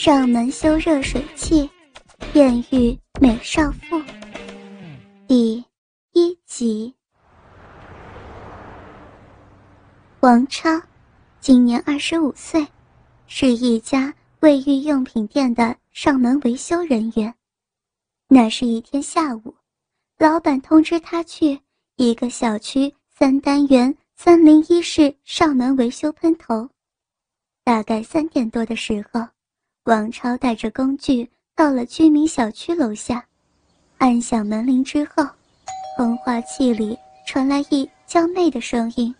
上门修热水器，艳遇美少妇。第一集。王超今年二十五岁，是一家卫浴用品店的上门维修人员。那是一天下午，老板通知他去一个小区三单元三零一室上门维修喷头。大概三点多的时候。王超带着工具到了居民小区楼下，按响门铃之后，通话器里传来一娇媚的声音：“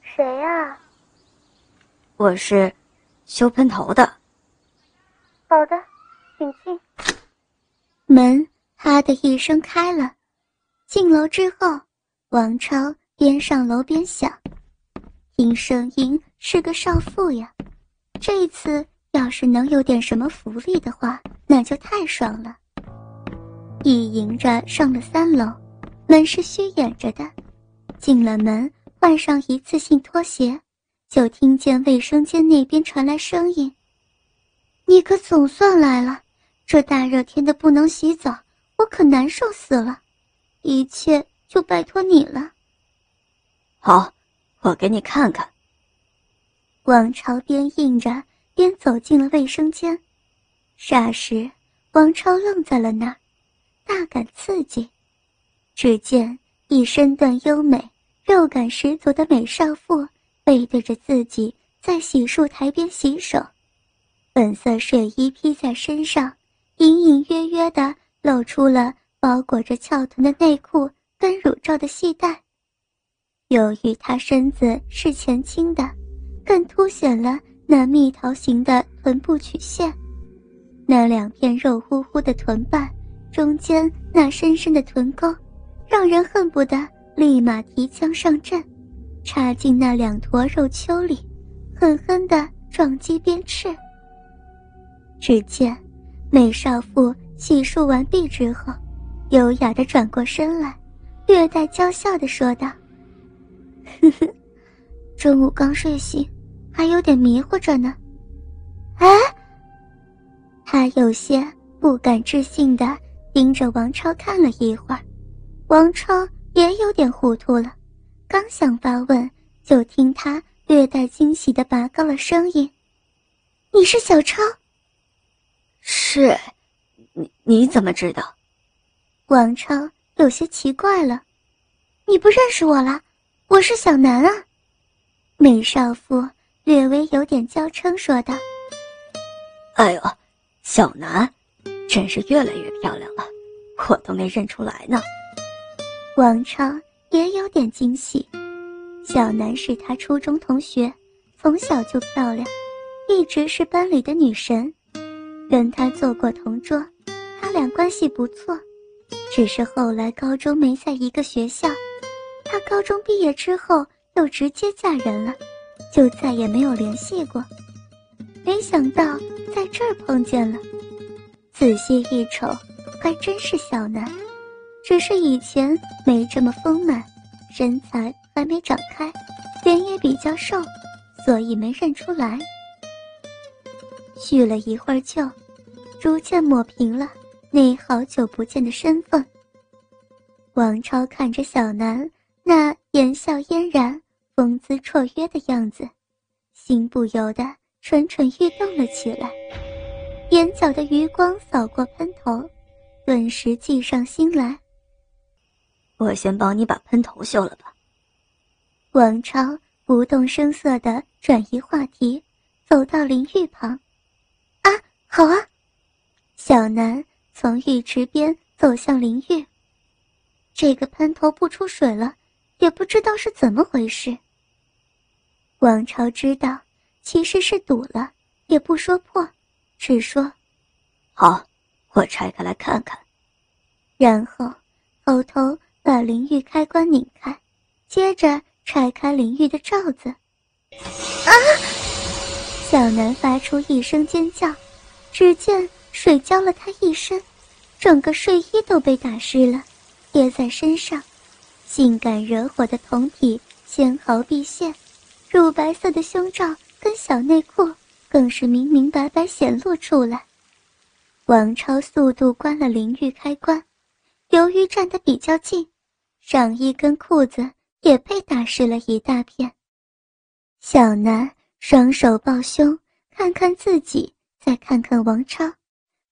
谁呀？”“我是修喷头的。”“好的，请进。”门“啪”的一声开了，进楼之后，王超边上楼边想：“听声音是个少妇呀，这次。”要是能有点什么福利的话，那就太爽了。一迎着上了三楼，门是虚掩着的。进了门，换上一次性拖鞋，就听见卫生间那边传来声音：“你可总算来了，这大热天的不能洗澡，我可难受死了。一切就拜托你了。”好，我给你看看。往朝边应着。边走进了卫生间，霎时，王超愣在了那儿，大感刺激。只见一身段优美、肉感十足的美少妇背对着自己在洗漱台边洗手，粉色睡衣披在身上，隐隐约约的露出了包裹着翘臀的内裤跟乳罩的系带。由于她身子是前倾的，更凸显了。那蜜桃形的臀部曲线，那两片肉乎乎的臀瓣，中间那深深的臀沟，让人恨不得立马提枪上阵，插进那两坨肉丘里，狠狠地撞击鞭笞。只见美少妇洗漱完毕之后，优雅地转过身来，略带娇笑地说道：“ 呵呵，中午刚睡醒。”还有点迷糊着呢，哎，他有些不敢置信的盯着王超看了一会儿，王超也有点糊涂了，刚想发问，就听他略带惊喜的拔高了声音：“你是小超？”“是，你你怎么知道？”王超有些奇怪了，“你不认识我了？我是小南啊。”美少妇。略微有点娇嗔说道：“哎呦，小南，真是越来越漂亮了，我都没认出来呢。”王超也有点惊喜，小南是他初中同学，从小就漂亮，一直是班里的女神，跟他做过同桌，他俩关系不错，只是后来高中没在一个学校，他高中毕业之后又直接嫁人了。就再也没有联系过，没想到在这儿碰见了。仔细一瞅，还真是小南，只是以前没这么丰满，身材还没长开，脸也比较瘦，所以没认出来。叙了一会儿旧，逐渐抹平了那好久不见的身份。王超看着小南那言笑嫣然。风姿绰约的样子，心不由得蠢蠢欲动了起来。眼角的余光扫过喷头，顿时计上心来。我先帮你把喷头修了吧。王超不动声色地转移话题，走到淋浴旁。啊，好啊！小南从浴池边走向淋浴。这个喷头不出水了。也不知道是怎么回事。王朝知道其实是堵了，也不说破，只说：“好，我拆开来看看。”然后偷偷把淋浴开关拧开，接着拆开淋浴的罩子。啊！小南发出一声尖叫，只见水浇了他一身，整个睡衣都被打湿了，叠在身上。性感惹火的胴体纤毫毕现，乳白色的胸罩跟小内裤更是明明白白显露出来。王超速度关了淋浴开关，由于站得比较近，上衣跟裤子也被打湿了一大片。小南双手抱胸，看看自己，再看看王超，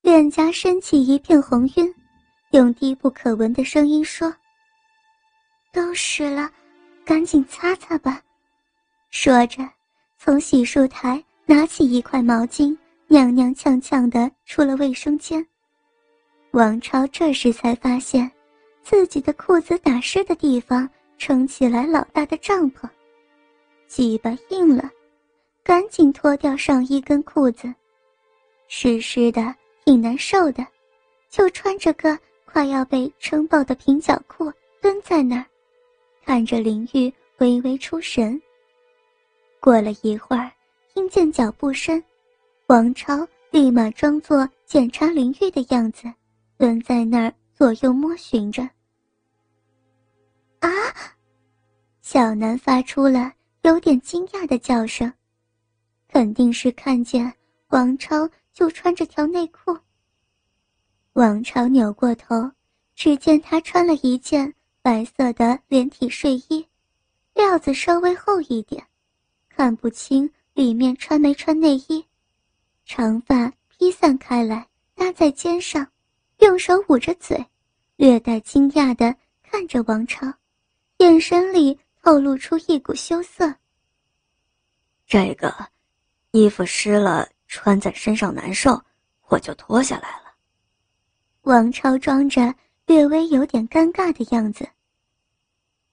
脸颊升起一片红晕，用低不可闻的声音说：“都湿了，赶紧擦擦吧。”说着，从洗漱台拿起一块毛巾，踉踉跄跄地出了卫生间。王超这时才发现，自己的裤子打湿的地方撑起来老大的帐篷。鸡巴硬了，赶紧脱掉上衣跟裤子，湿湿的挺难受的，就穿着个快要被撑爆的平角裤蹲在那儿，看着林玉微微出神。过了一会儿，听见脚步声，王超立马装作检查林玉的样子，蹲在那儿左右摸寻着。啊！小南发出了。有点惊讶的叫声，肯定是看见王超就穿着条内裤。王超扭过头，只见他穿了一件白色的连体睡衣，料子稍微厚一点，看不清里面穿没穿内衣。长发披散开来，搭在肩上，用手捂着嘴，略带惊讶的看着王超，眼神里。透露出一股羞涩。这个衣服湿了，穿在身上难受，我就脱下来了。王超装着略微有点尴尬的样子。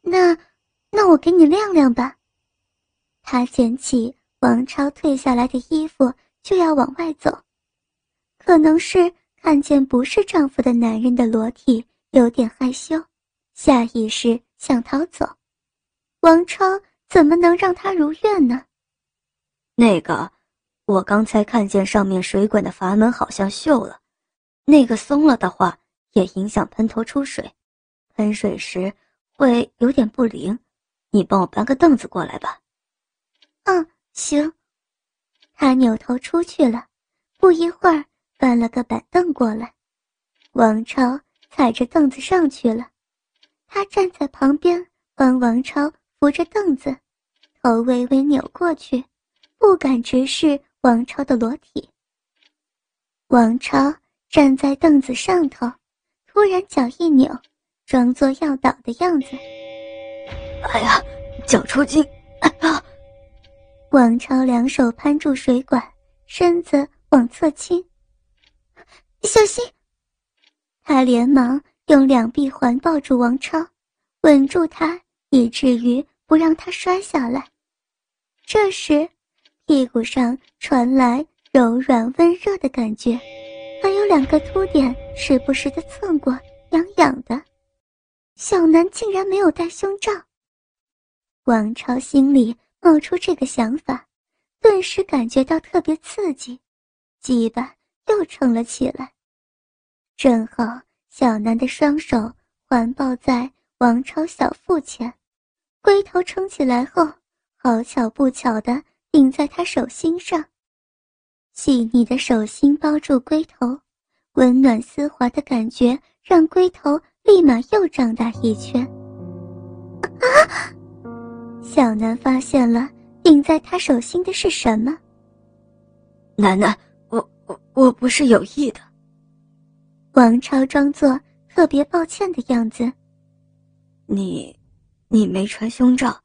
那，那我给你晾晾吧。他捡起王超褪下来的衣服就要往外走，可能是看见不是丈夫的男人的裸体，有点害羞，下意识想逃走。王超怎么能让他如愿呢？那个，我刚才看见上面水管的阀门好像锈了，那个松了的话也影响喷头出水，喷水时会有点不灵。你帮我搬个凳子过来吧。嗯，行。他扭头出去了，不一会儿搬了个板凳过来。王超踩着凳子上去了，他站在旁边帮王超。扶着凳子，头微微扭过去，不敢直视王超的裸体。王超站在凳子上头，突然脚一扭，装作要倒的样子。哎呀，脚抽筋！啊！王超两手攀住水管，身子往侧倾。小心！他连忙用两臂环抱住王超，稳住他。以至于不让他摔下来。这时，屁股上传来柔软温热的感觉，还有两个凸点时不时的蹭过，痒痒的。小南竟然没有戴胸罩。王超心里冒出这个想法，顿时感觉到特别刺激，鸡巴又撑了起来。正好小南的双手环抱在王超小腹前。龟头撑起来后，好巧不巧的顶在他手心上。细腻的手心包住龟头，温暖丝滑的感觉让龟头立马又长大一圈。啊！小南发现了顶在他手心的是什么？楠楠，我我我不是有意的。王超装作特别抱歉的样子。你。你没穿胸罩，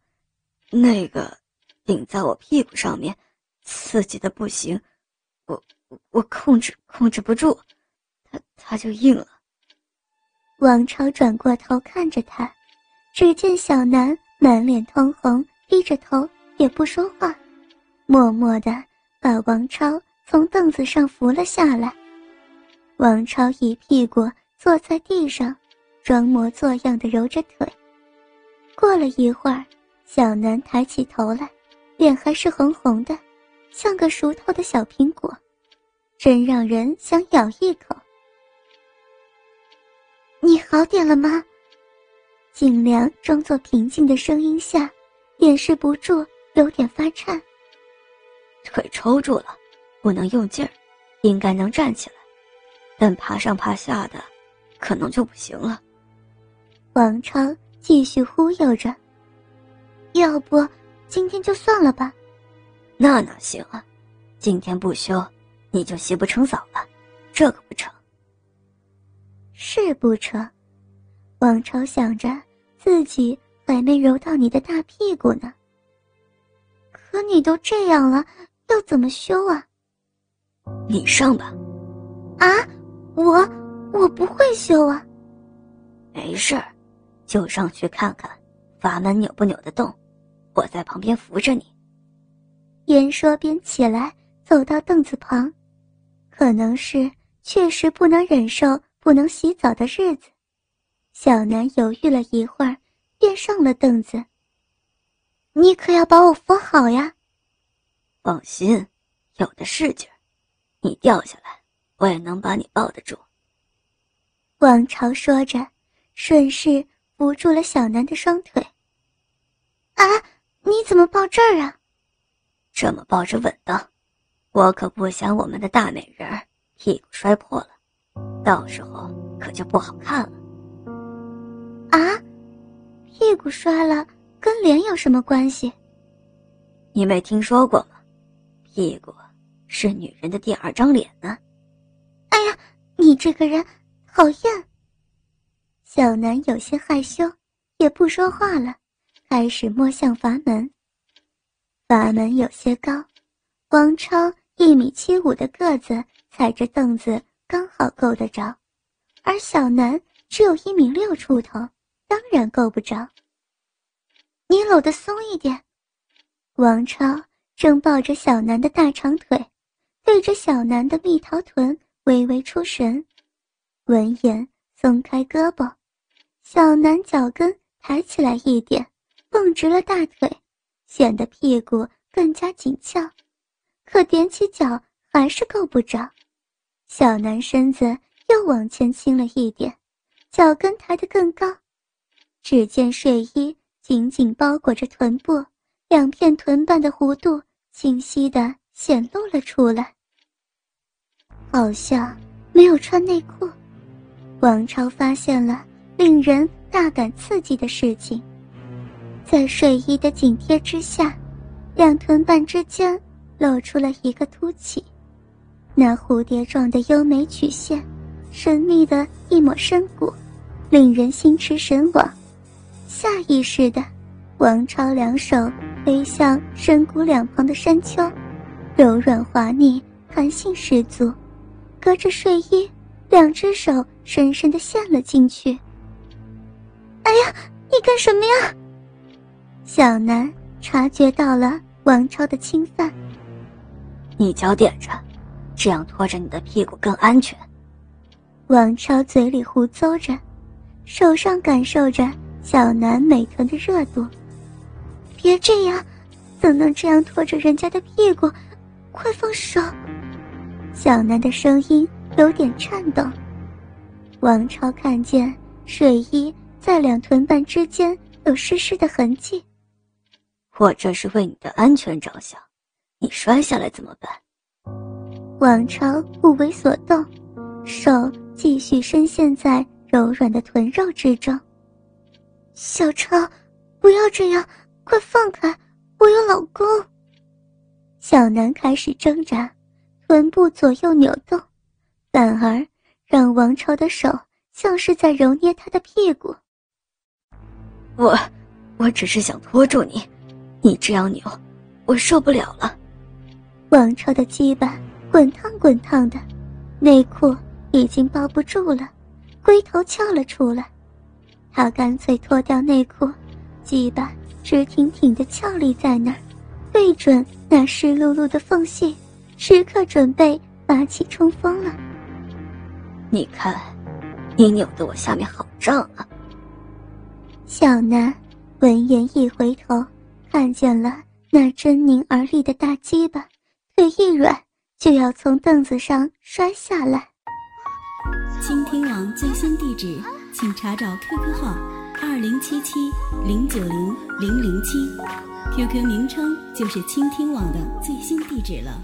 那个顶在我屁股上面，刺激的不行，我控制控制不住，他他就硬了。王超转过头看着他，只见小南满脸通红，低着头也不说话，默默的把王超从凳子上扶了下来。王超一屁股坐在地上，装模作样的揉着腿。过了一会儿，小南抬起头来，脸还是红红的，像个熟透的小苹果，真让人想咬一口。你好点了吗？尽量装作平静的声音下，掩饰不住有点发颤。腿抽住了，不能用劲儿，应该能站起来，但爬上爬下的，可能就不行了。王超继续忽悠着：“要不今天就算了吧？”那哪行啊！今天不休，你就洗不成澡了，这可不成。是不成？王超想着自己还没揉到你的大屁股呢。可你都这样了，要怎么修啊？你上吧。啊，我我不会修啊。没事儿，就上去看看，阀门扭不扭得动，我在旁边扶着你。边说边起来，走到凳子旁，可能是确实不能忍受不能洗澡的日子，小南犹豫了一会儿，便上了凳子。你可要把我扶好呀！放心，有的是劲儿，你掉下来，我也能把你抱得住。王朝说着，顺势扶住了小南的双腿。啊，你怎么抱这儿啊？这么抱着稳当，我可不想我们的大美人屁股摔破了，到时候可就不好看了。啊，屁股摔了跟脸有什么关系？你没听说过吗？屁股是女人的第二张脸呢。哎呀，你这个人讨厌。小南有些害羞，也不说话了，开始摸向阀门。阀门有些高，王超一米七五的个子踩着凳子刚好够得着，而小南只有一米六出头，当然够不着。你搂得松一点。王超正抱着小南的大长腿，对着小南的蜜桃臀微微出神，闻言松开胳膊，小南脚跟抬起来一点，绷直了大腿。显得屁股更加紧俏，可踮起脚还是够不着。小南身子又往前倾了一点，脚跟抬得更高。只见睡衣紧紧包裹着臀部，两片臀瓣的弧度清晰地显露了出来。好像没有穿内裤。王超发现了令人大感刺激的事情。在睡衣的紧贴之下，两臀瓣之间露出了一个凸起，那蝴蝶状的优美曲线，神秘的一抹深谷，令人心驰神往。下意识的，王超两手推向深谷两旁的山丘，柔软滑腻，弹性十足，隔着睡衣，两只手深深的陷了进去。哎呀，你干什么呀？小南察觉到了王超的侵犯，你脚点着，这样拖着你的屁股更安全。王超嘴里胡诌着，手上感受着小南美臀的热度。别这样，怎能这样拖着人家的屁股？快放手！小南的声音有点颤抖。王超看见睡衣在两臀瓣之间有湿湿的痕迹。我这是为你的安全着想，你摔下来怎么办？王超不为所动，手继续深陷在柔软的臀肉之中。小超，不要这样，快放开，我有老公。小南开始挣扎，臀部左右扭动，反而让王超的手像是在揉捏他的屁股。我，我只是想拖住你。你这样扭，我受不了了。王超的鸡巴滚烫滚烫的，内裤已经包不住了，龟头翘了出来。他干脆脱掉内裤，鸡巴直挺挺的翘立在那儿，对准那湿漉漉的缝隙，时刻准备发起冲锋了。你看，你扭得我下面好胀啊！小南闻言一回头。看见了那狰狞而立的大鸡巴，腿一软就要从凳子上摔下来。倾听网最新地址，请查找 QQ 号二零七七零九零零零七，QQ 名称就是倾听网的最新地址了。